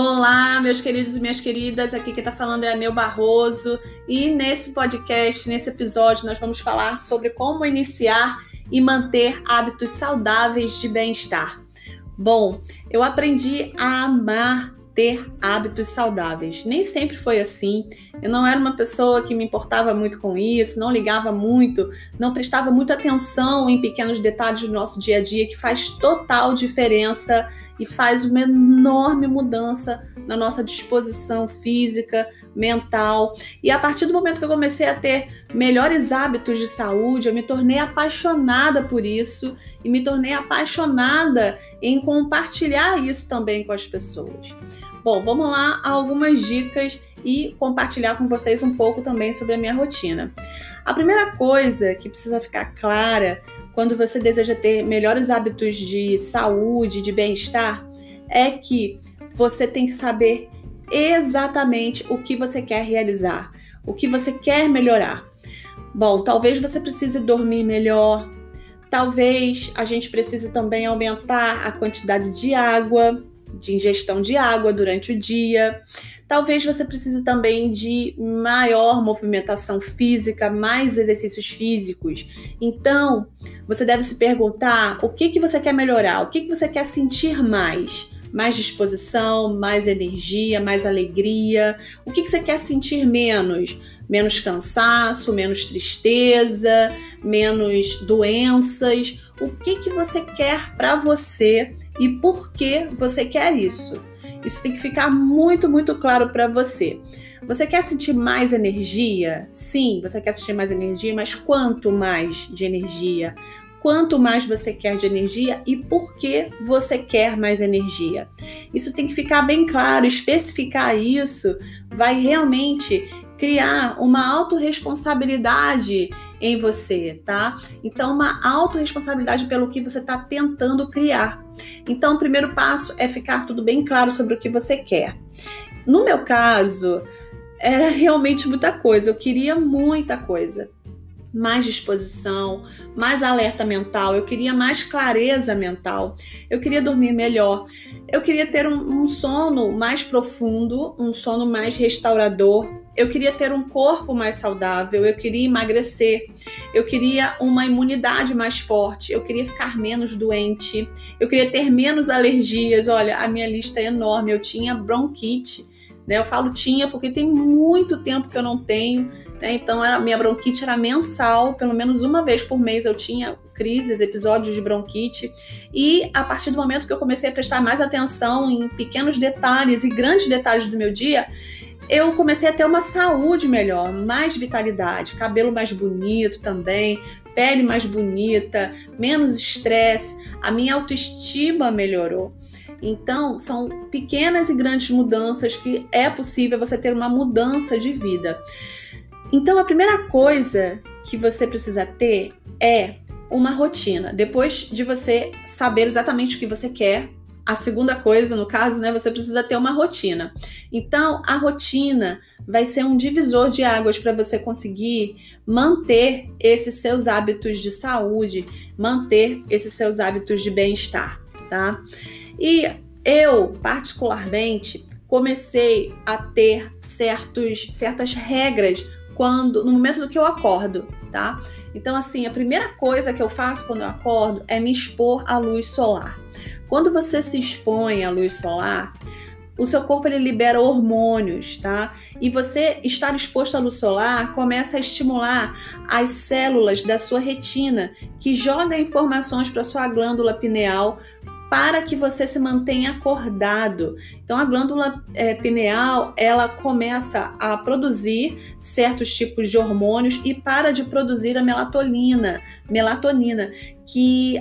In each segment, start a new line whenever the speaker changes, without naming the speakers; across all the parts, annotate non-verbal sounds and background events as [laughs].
Olá, meus queridos e minhas queridas. Aqui quem está falando é a Neu Barroso e nesse podcast, nesse episódio, nós vamos falar sobre como iniciar e manter hábitos saudáveis de bem-estar. Bom, eu aprendi a amar ter hábitos saudáveis. Nem sempre foi assim. Eu não era uma pessoa que me importava muito com isso, não ligava muito, não prestava muita atenção em pequenos detalhes do nosso dia a dia que faz total diferença e faz uma enorme mudança na nossa disposição física, mental. E a partir do momento que eu comecei a ter melhores hábitos de saúde, eu me tornei apaixonada por isso e me tornei apaixonada em compartilhar isso também com as pessoas. Bom, vamos lá algumas dicas e compartilhar com vocês um pouco também sobre a minha rotina. A primeira coisa que precisa ficar clara quando você deseja ter melhores hábitos de saúde, de bem-estar, é que você tem que saber exatamente o que você quer realizar, o que você quer melhorar. Bom, talvez você precise dormir melhor, talvez a gente precise também aumentar a quantidade de água, de ingestão de água durante o dia. Talvez você precise também de maior movimentação física, mais exercícios físicos. Então, você deve se perguntar o que, que você quer melhorar, o que, que você quer sentir mais. Mais disposição, mais energia, mais alegria. O que, que você quer sentir menos? Menos cansaço, menos tristeza, menos doenças. O que, que você quer para você e por que você quer isso. Isso tem que ficar muito, muito claro para você. Você quer sentir mais energia? Sim, você quer sentir mais energia, mas quanto mais de energia? Quanto mais você quer de energia e por que você quer mais energia? Isso tem que ficar bem claro, especificar isso vai realmente criar uma autorresponsabilidade em você, tá? Então, uma autorresponsabilidade pelo que você está tentando criar. Então, o primeiro passo é ficar tudo bem claro sobre o que você quer. No meu caso, era [laughs] realmente muita coisa, eu queria muita coisa mais disposição, mais alerta mental, eu queria mais clareza mental, eu queria dormir melhor, eu queria ter um, um, sono mais profundo, um sono mais restaurador, eu queria ter um corpo mais saudável, eu queria emagrecer, eu queria uma imunidade mais forte, eu queria ficar menos doente, eu queria ter menos alergias. Olha, a minha lista é enorme, eu tinha bronquite né? Eu falo tinha porque tem muito tempo que eu não tenho, né? Então a minha bronquite era mensal, pelo menos uma vez por mês eu tinha crises, episódios de bronquite. E a partir do momento que eu comecei a prestar mais atenção em pequenos detalhes e grandes detalhes do meu dia, eu comecei a ter uma saúde melhor, mais vitalidade, cabelo mais bonito também, pele mais bonita, menos estresse, a minha autoestima melhorou. Então, são pequenas e grandes mudanças que é possível você ter uma mudança de vida. Então, a primeira coisa que você precisa ter é uma rotina. Depois de você saber exatamente o que você quer, a segunda coisa, no caso, né, você precisa ter uma rotina. Então, a rotina vai ser um divisor de águas para você conseguir manter esses seus hábitos de saúde, manter esses seus hábitos de bem-estar, tá? E eu, particularmente, comecei a ter certos, certas regras quando no momento do que eu acordo, tá? Então, assim, a primeira coisa que eu faço quando eu acordo é me expor à luz solar. Quando você se expõe à luz solar, o seu corpo ele libera hormônios, tá? E você estar exposto à luz solar começa a estimular as células da sua retina, que joga informações para sua glândula pineal para que você se mantenha acordado. Então a glândula é, pineal ela começa a produzir certos tipos de hormônios e para de produzir a melatonina, melatonina que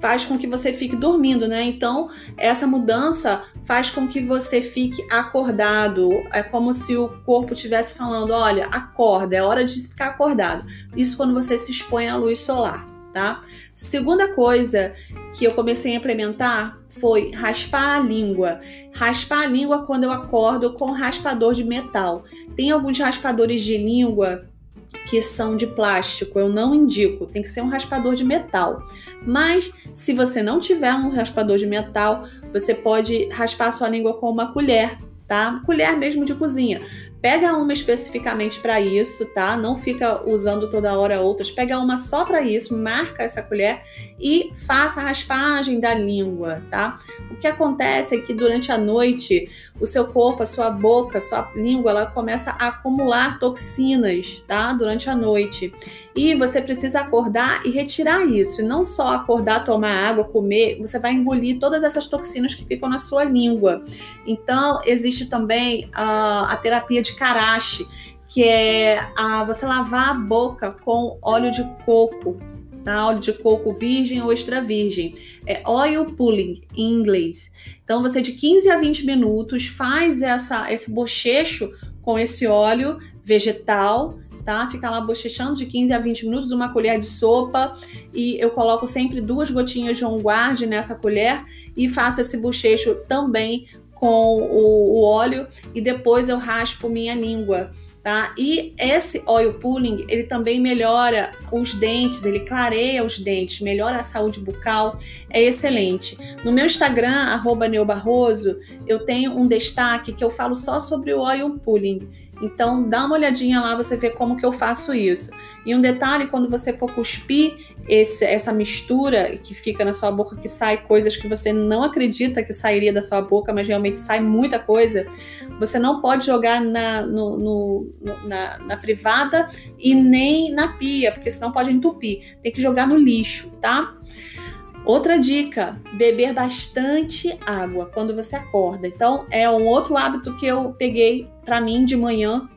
faz com que você fique dormindo, né? Então, essa mudança faz com que você fique acordado. É como se o corpo estivesse falando: olha, acorda, é hora de ficar acordado. Isso quando você se expõe à luz solar tá? Segunda coisa que eu comecei a implementar foi raspar a língua. Raspar a língua quando eu acordo com raspador de metal. Tem alguns raspadores de língua que são de plástico, eu não indico, tem que ser um raspador de metal. Mas se você não tiver um raspador de metal, você pode raspar sua língua com uma colher, tá? Colher mesmo de cozinha. Pega uma especificamente para isso, tá? Não fica usando toda hora outras. Pega uma só para isso, marca essa colher e faça a raspagem da língua, tá? O que acontece é que durante a noite, o seu corpo, a sua boca, a sua língua, ela começa a acumular toxinas, tá? Durante a noite. E você precisa acordar e retirar isso. E não só acordar, tomar água, comer, você vai engolir todas essas toxinas que ficam na sua língua. Então, existe também a, a terapia de Karashi, que é a, você lavar a boca com óleo de coco, tá? Óleo de coco virgem ou extra virgem. É oil pulling em inglês. Então você de 15 a 20 minutos faz essa esse bochecho com esse óleo vegetal, tá? Fica lá bochechando de 15 a 20 minutos, uma colher de sopa, e eu coloco sempre duas gotinhas de on guard nessa colher e faço esse bochecho também com o, o óleo e depois eu raspo minha língua. Tá? E esse oil pulling, ele também melhora os dentes, ele clareia os dentes, melhora a saúde bucal, é excelente. No meu Instagram, arroba neubarroso, eu tenho um destaque que eu falo só sobre o oil pulling. Então dá uma olhadinha lá, você vê como que eu faço isso. E um detalhe, quando você for cuspir esse, essa mistura que fica na sua boca, que sai coisas que você não acredita que sairia da sua boca, mas realmente sai muita coisa, você não pode jogar na, no, no, na, na privada e nem na pia, porque senão pode entupir. Tem que jogar no lixo, tá? Outra dica: beber bastante água quando você acorda. Então, é um outro hábito que eu peguei para mim de manhã.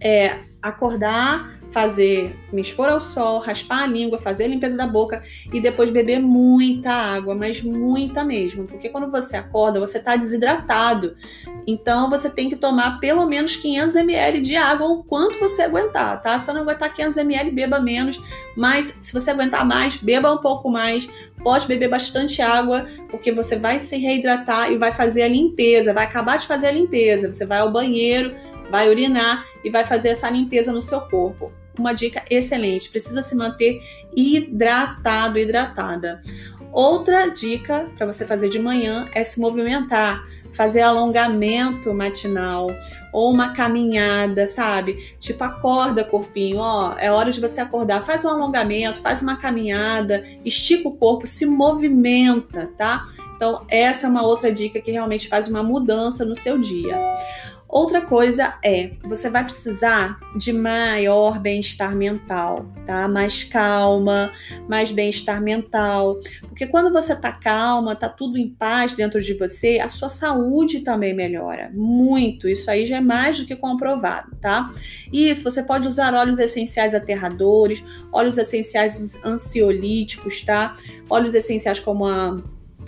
É acordar, fazer, me expor ao sol, raspar a língua, fazer a limpeza da boca e depois beber muita água, mas muita mesmo, porque quando você acorda, você está desidratado. Então você tem que tomar pelo menos 500 ml de água, o quanto você aguentar, tá? Se não aguentar 500 ml, beba menos, mas se você aguentar mais, beba um pouco mais. Pode beber bastante água, porque você vai se reidratar e vai fazer a limpeza, vai acabar de fazer a limpeza. Você vai ao banheiro, vai urinar e vai fazer essa limpeza no seu corpo uma dica excelente. Precisa se manter hidratado, hidratada. Outra dica para você fazer de manhã é se movimentar, fazer alongamento matinal ou uma caminhada, sabe? Tipo, acorda, corpinho, ó, é hora de você acordar, faz um alongamento, faz uma caminhada, estica o corpo, se movimenta, tá? Então, essa é uma outra dica que realmente faz uma mudança no seu dia. Outra coisa é, você vai precisar de maior bem-estar mental, tá? Mais calma, mais bem-estar mental. Porque quando você tá calma, tá tudo em paz dentro de você, a sua saúde também melhora muito. Isso aí já é mais do que comprovado, tá? Isso, você pode usar óleos essenciais aterradores, óleos essenciais ansiolíticos, tá? Óleos essenciais como a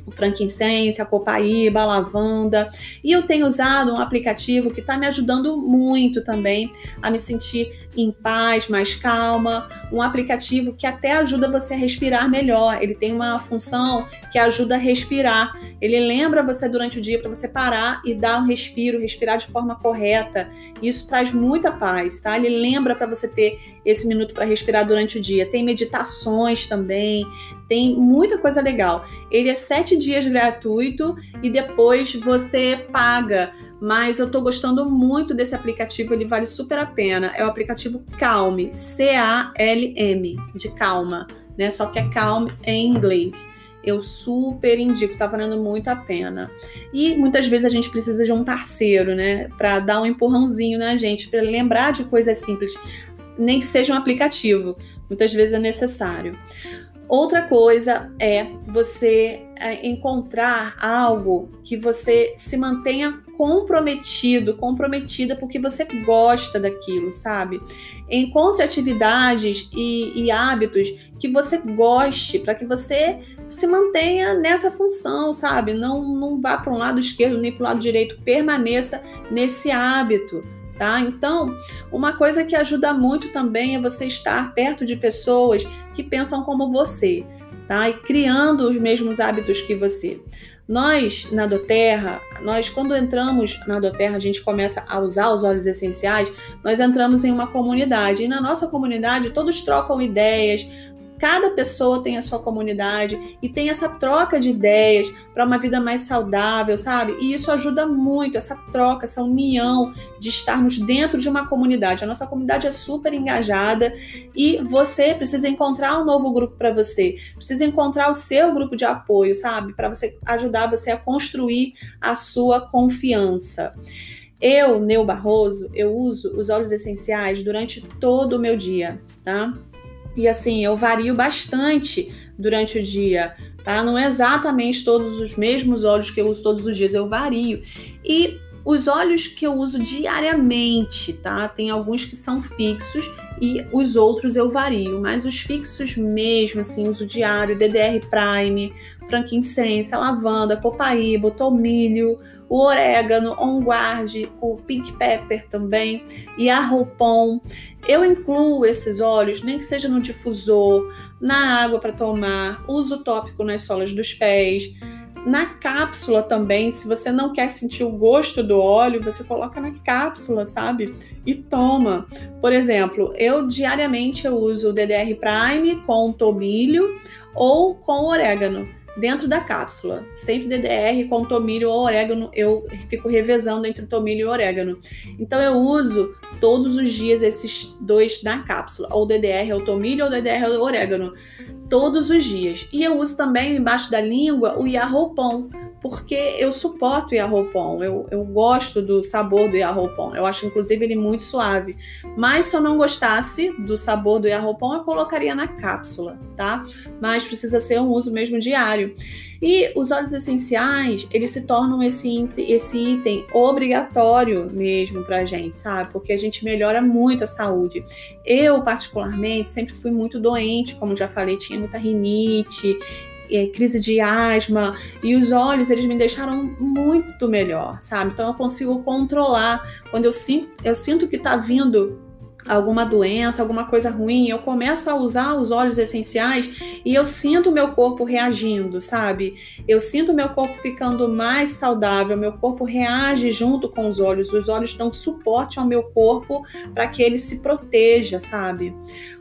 o frankincense, a copaíba, a lavanda. E eu tenho usado um aplicativo que está me ajudando muito também a me sentir em paz, mais calma. Um aplicativo que até ajuda você a respirar melhor. Ele tem uma função que ajuda a respirar. Ele lembra você durante o dia para você parar e dar um respiro, respirar de forma correta. Isso traz muita paz, tá? Ele lembra para você ter esse minuto para respirar durante o dia. Tem meditações também, tem muita coisa legal. Ele é sete dias gratuito e depois você paga. Mas eu tô gostando muito desse aplicativo, ele vale super a pena. É o aplicativo Calm, C-A-L-M, de calma, né? Só que é Calm em inglês. Eu super indico, tá valendo muito a pena. E muitas vezes a gente precisa de um parceiro, né, para dar um empurrãozinho na gente, para lembrar de coisas simples, nem que seja um aplicativo. Muitas vezes é necessário. Outra coisa é você encontrar algo que você se mantenha comprometido, comprometida porque você gosta daquilo, sabe? Encontre atividades e, e hábitos que você goste para que você se mantenha nessa função, sabe? Não, não vá para um lado esquerdo nem para o lado direito, permaneça nesse hábito tá? Então, uma coisa que ajuda muito também é você estar perto de pessoas que pensam como você, tá? E criando os mesmos hábitos que você. Nós, na Doterra, nós quando entramos na Doterra, a gente começa a usar os óleos essenciais, nós entramos em uma comunidade. E na nossa comunidade, todos trocam ideias, Cada pessoa tem a sua comunidade e tem essa troca de ideias para uma vida mais saudável, sabe? E isso ajuda muito, essa troca, essa união de estarmos dentro de uma comunidade. A nossa comunidade é super engajada e você precisa encontrar um novo grupo para você, precisa encontrar o seu grupo de apoio, sabe? Para você ajudar você a construir a sua confiança. Eu, Neu Barroso, eu uso os óleos essenciais durante todo o meu dia, tá? E assim, eu vario bastante durante o dia, tá? Não é exatamente todos os mesmos óleos que eu uso todos os dias, eu vario. E os óleos que eu uso diariamente, tá? Tem alguns que são fixos e os outros eu vario, mas os fixos mesmo, assim, uso diário, DDR Prime, frankincense, lavanda, copaíba, tomilho, o orégano, on guard, o pink pepper também e a roupon. Eu incluo esses óleos, nem que seja no difusor, na água para tomar, uso tópico nas solas dos pés. Na cápsula também, se você não quer sentir o gosto do óleo, você coloca na cápsula, sabe? E toma. Por exemplo, eu diariamente eu uso o DDR Prime com tomilho ou com orégano dentro da cápsula. Sempre DDR com tomilho ou orégano, eu fico revezando entre tomilho e orégano. Então eu uso todos os dias esses dois na cápsula, ou DDR é o tomilho ou DDR é o orégano, todos os dias. E eu uso também embaixo da língua o Yarroupon, porque eu suporto o Yarroupon, eu, eu gosto do sabor do Yarroupon, eu acho inclusive ele muito suave. Mas se eu não gostasse do sabor do Yarroupon, eu colocaria na cápsula, tá? Mas precisa ser um uso mesmo diário. E os óleos essenciais, eles se tornam esse, esse item obrigatório mesmo pra gente, sabe? Porque a gente melhora muito a saúde. Eu, particularmente, sempre fui muito doente, como já falei, tinha muita rinite, é, crise de asma, e os olhos eles me deixaram muito melhor, sabe? Então eu consigo controlar. Quando eu sinto, eu sinto que tá vindo alguma doença, alguma coisa ruim, eu começo a usar os óleos essenciais e eu sinto meu corpo reagindo, sabe? Eu sinto meu corpo ficando mais saudável, meu corpo reage junto com os olhos, os olhos dão suporte ao meu corpo para que ele se proteja, sabe?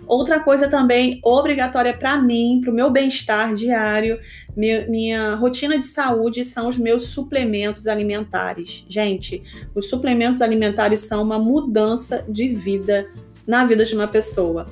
Outra coisa também obrigatória para mim, para o meu bem-estar diário, minha, minha rotina de saúde são os meus suplementos alimentares. Gente, os suplementos alimentares são uma mudança de vida na vida de uma pessoa.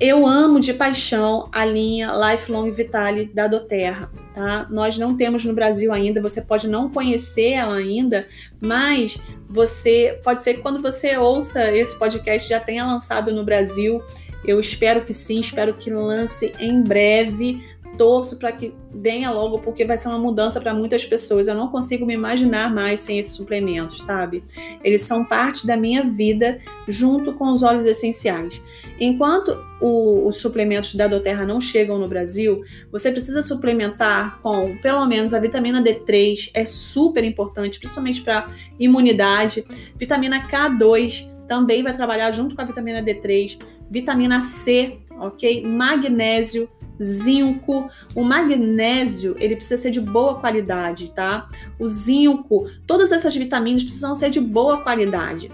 Eu amo de paixão a linha Lifelong Vitale da Doterra, tá? Nós não temos no Brasil ainda, você pode não conhecer ela ainda, mas você pode ser que quando você ouça esse podcast já tenha lançado no Brasil. Eu espero que sim, espero que lance em breve. Torço para que venha logo, porque vai ser uma mudança para muitas pessoas. Eu não consigo me imaginar mais sem esses suplementos, sabe? Eles são parte da minha vida, junto com os óleos essenciais. Enquanto o, os suplementos da Doterra não chegam no Brasil, você precisa suplementar com pelo menos a vitamina D3, é super importante, principalmente para imunidade. Vitamina K2 também vai trabalhar junto com a vitamina D3, vitamina C, ok? Magnésio, zinco. O magnésio, ele precisa ser de boa qualidade, tá? O zinco, todas essas vitaminas precisam ser de boa qualidade.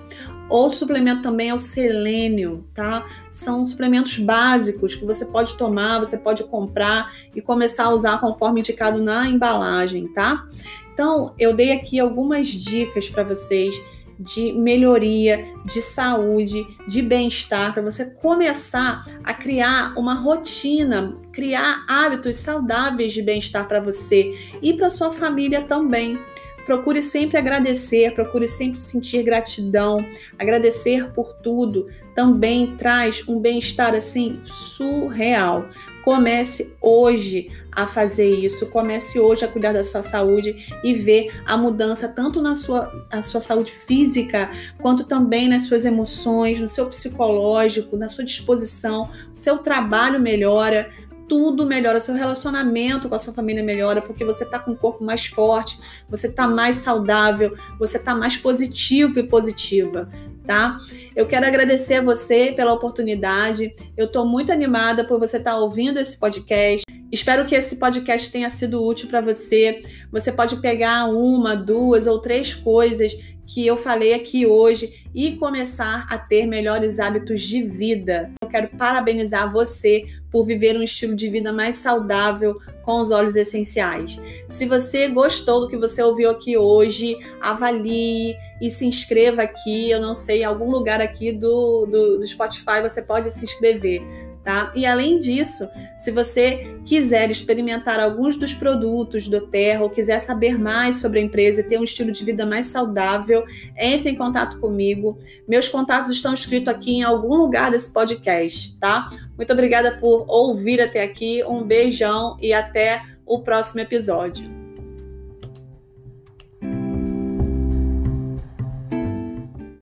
Outro suplemento também é o selênio, tá? São suplementos básicos que você pode tomar, você pode comprar e começar a usar conforme indicado na embalagem, tá? Então, eu dei aqui algumas dicas para vocês de melhoria, de saúde, de bem-estar, para você começar a criar uma rotina, criar hábitos saudáveis de bem-estar para você e para sua família também. Procure sempre agradecer, procure sempre sentir gratidão, agradecer por tudo. Também traz um bem-estar assim surreal. Comece hoje a fazer isso, comece hoje a cuidar da sua saúde e ver a mudança tanto na sua, a sua saúde física, quanto também nas suas emoções, no seu psicológico, na sua disposição, o seu trabalho melhora, tudo melhora, seu relacionamento com a sua família melhora, porque você tá com o corpo mais forte, você tá mais saudável, você tá mais positivo e positiva, tá? Eu quero agradecer a você pela oportunidade. Eu tô muito animada por você estar tá ouvindo esse podcast. Espero que esse podcast tenha sido útil para você. Você pode pegar uma, duas ou três coisas que eu falei aqui hoje e começar a ter melhores hábitos de vida. Eu quero parabenizar você por viver um estilo de vida mais saudável com os óleos essenciais. Se você gostou do que você ouviu aqui hoje, avalie e se inscreva aqui. Eu não sei, em algum lugar aqui do, do, do Spotify você pode se inscrever tá? E além disso, se você quiser experimentar alguns dos produtos do Terra ou quiser saber mais sobre a empresa e ter um estilo de vida mais saudável, entre em contato comigo. Meus contatos estão escritos aqui em algum lugar desse podcast, tá? Muito obrigada por ouvir até aqui. Um beijão e até o próximo episódio.